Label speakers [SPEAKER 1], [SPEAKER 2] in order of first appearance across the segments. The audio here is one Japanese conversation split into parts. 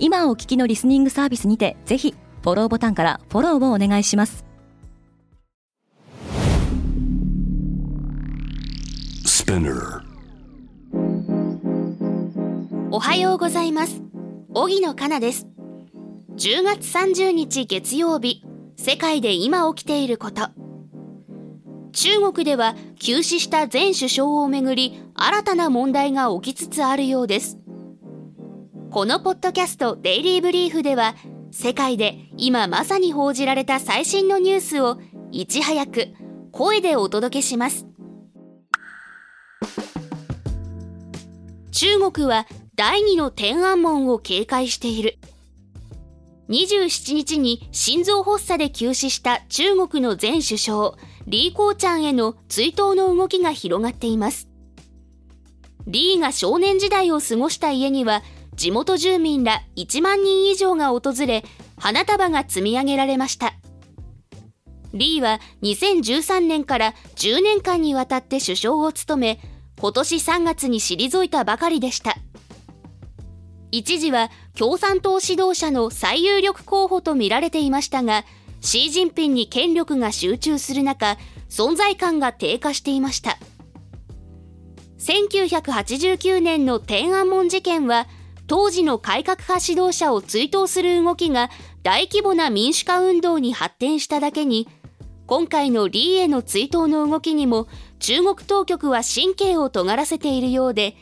[SPEAKER 1] 今お聞きのリスニングサービスにてぜひフォローボタンからフォローをお願いします。
[SPEAKER 2] おはようございます。荻野かなです。10月30日月曜日世界で今起きていること。中国では急死した前首相をめぐり新たな問題が起きつつあるようですこのポッドキャストデイリーブリーフでは世界で今まさに報じられた最新のニュースをいち早く声でお届けします中国は第二の天安門を警戒している。27日に心臓発作で急死した中国の前首相、リー・コーチャンへの追悼の動きが広がっています。リーが少年時代を過ごした家には、地元住民ら1万人以上が訪れ、花束が積み上げられました。リーは2013年から10年間にわたって首相を務め、今年3月に退いたばかりでした。一時は共産党指導者の最有力候補と見られていましたが、シー・ジンピンに権力が集中する中、存在感が低下していました。1989年の天安門事件は、当時の改革派指導者を追悼する動きが大規模な民主化運動に発展しただけに、今回のリーへの追悼の動きにも中国当局は神経を尖らせているようで、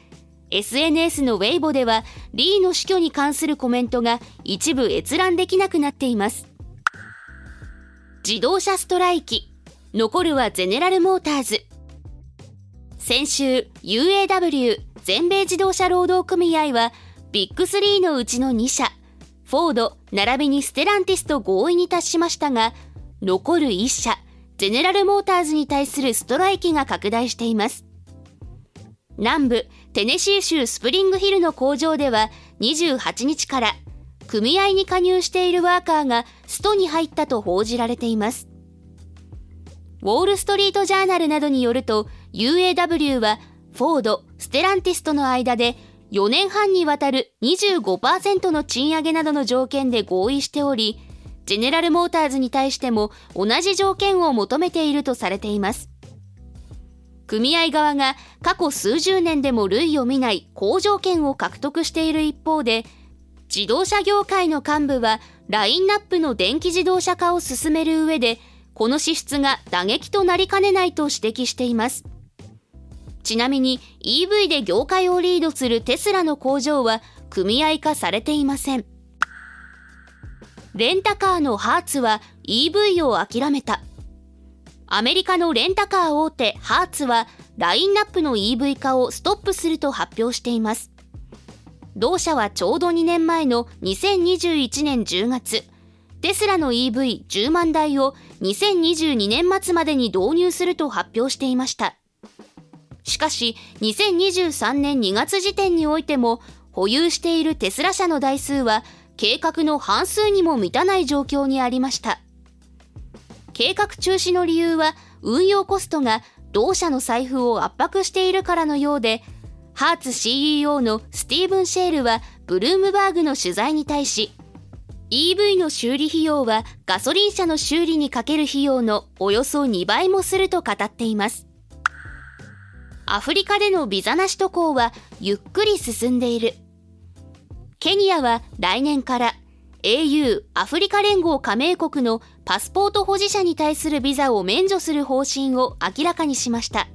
[SPEAKER 2] SNS のウェイボではリーの死去に関するコメントが一部閲覧できなくなっています。自動車ストライキ。残るはゼネラルモーターズ。先週、UAW 全米自動車労働組合はビッグ3のうちの2社、フォード並びにステランティスと合意に達しましたが、残る1社、ゼネラルモーターズに対するストライキが拡大しています。南部テネシー州スプリングヒルの工場では28日から組合に加入しているワーカーがストに入ったと報じられています。ウォール・ストリート・ジャーナルなどによると UAW はフォード、ステランティスとの間で4年半にわたる25%の賃上げなどの条件で合意しており、ジェネラルモーターズに対しても同じ条件を求めているとされています。組合側が過去数十年でも類を見ない好条件を獲得している一方で、自動車業界の幹部はラインナップの電気自動車化を進める上で、この支出が打撃となりかねないと指摘しています。ちなみに EV で業界をリードするテスラの工場は組合化されていません。レンタカーのハーツは EV を諦めた。アメリカのレンタカー大手ハーツはラインナップの EV 化をストップすると発表しています。同社はちょうど2年前の2021年10月、テスラの EV10 万台を2022年末までに導入すると発表していました。しかし、2023年2月時点においても、保有しているテスラ社の台数は、計画の半数にも満たない状況にありました。計画中止の理由は、運用コストが同社の財布を圧迫しているからのようで、ハーツ CEO のスティーブン・シェールは、ブルームバーグの取材に対し、EV の修理費用はガソリン車の修理にかける費用のおよそ2倍もすると語っています。アフリカでのビザなし渡航はゆっくり進んでいる。ケニアは来年から au アフリカ連合加盟国のパスポート保持者に対するビザを免除する方針を明らかにしました。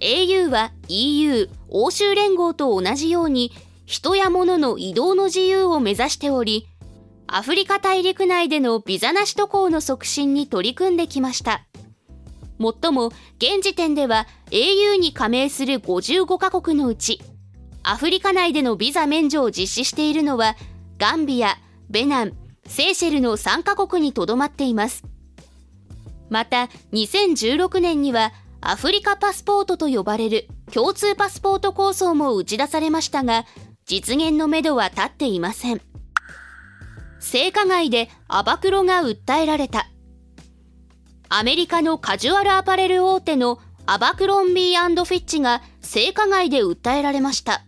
[SPEAKER 2] au は EU 欧州連合と同じように人や物の移動の自由を目指しており、アフリカ大陸内でのビザなし渡航の促進に取り組んできました。もっとも、現時点では au に加盟する55カ国のうち、アフリカ内でのビザ免除を実施しているのは、ガンビア、ベナン、セーシェルの3カ国にとどまっています。また、2016年にはアフリカパスポートと呼ばれる共通パスポート構想も打ち出されましたが、実現のめどは立っていません。性加害でアバクロが訴えられた。アメリカのカジュアルアパレル大手のアバクロンビーフィッチが性加害で訴えられました。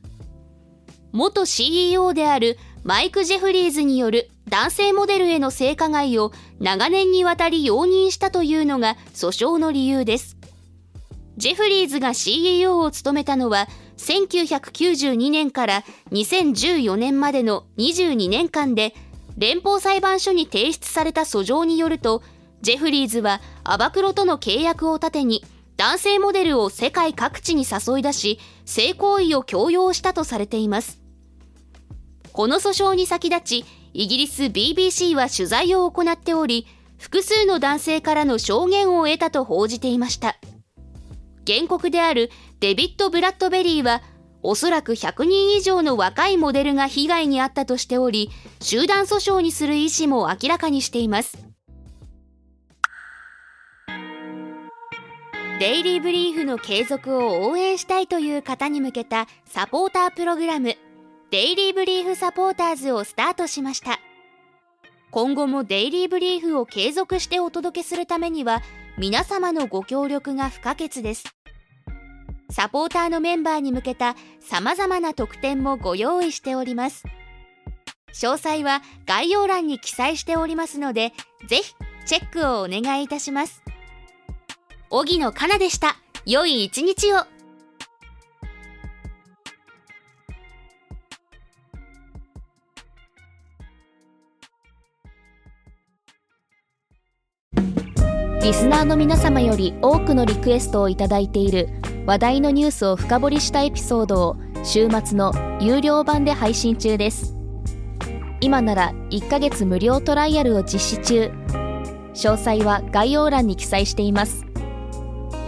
[SPEAKER 2] 元 CEO であるマイク・ジェフリーズによる男性モデルへの性加害を長年にわたり容認したというのが訴訟の理由です。ジェフリーズが CEO を務めたのは1992年から2014年までの22年間で連邦裁判所に提出された訴状によるとジェフリーズはアバクロとの契約を盾に男性モデルを世界各地に誘い出し性行為を強要したとされています。この訴訟に先立ちイギリス BBC は取材を行っており複数の男性からの証言を得たと報じていました。原告であるデビッド・ブラッドベリーはおそらく100人以上の若いモデルが被害に遭ったとしており集団訴訟にする意思も明らかにしています。デイリーブリーフの継続を応援したいという方に向けたサポータープログラムデイリーブリーフサポーターズをスタートしました今後もデイリーブリーフを継続してお届けするためには皆様のご協力が不可欠ですサポーターのメンバーに向けた様々な特典もご用意しております。詳細は概要欄に記載しておりますので、ぜひチェックをお願いいたします。荻野かなでした。良い一日を。
[SPEAKER 1] リスナーの皆様より多くのリクエストをいただいている話題のニュースを深掘りしたエピソードを週末の有料版で配信中です今なら1ヶ月無料トライアルを実施中詳細は概要欄に記載しています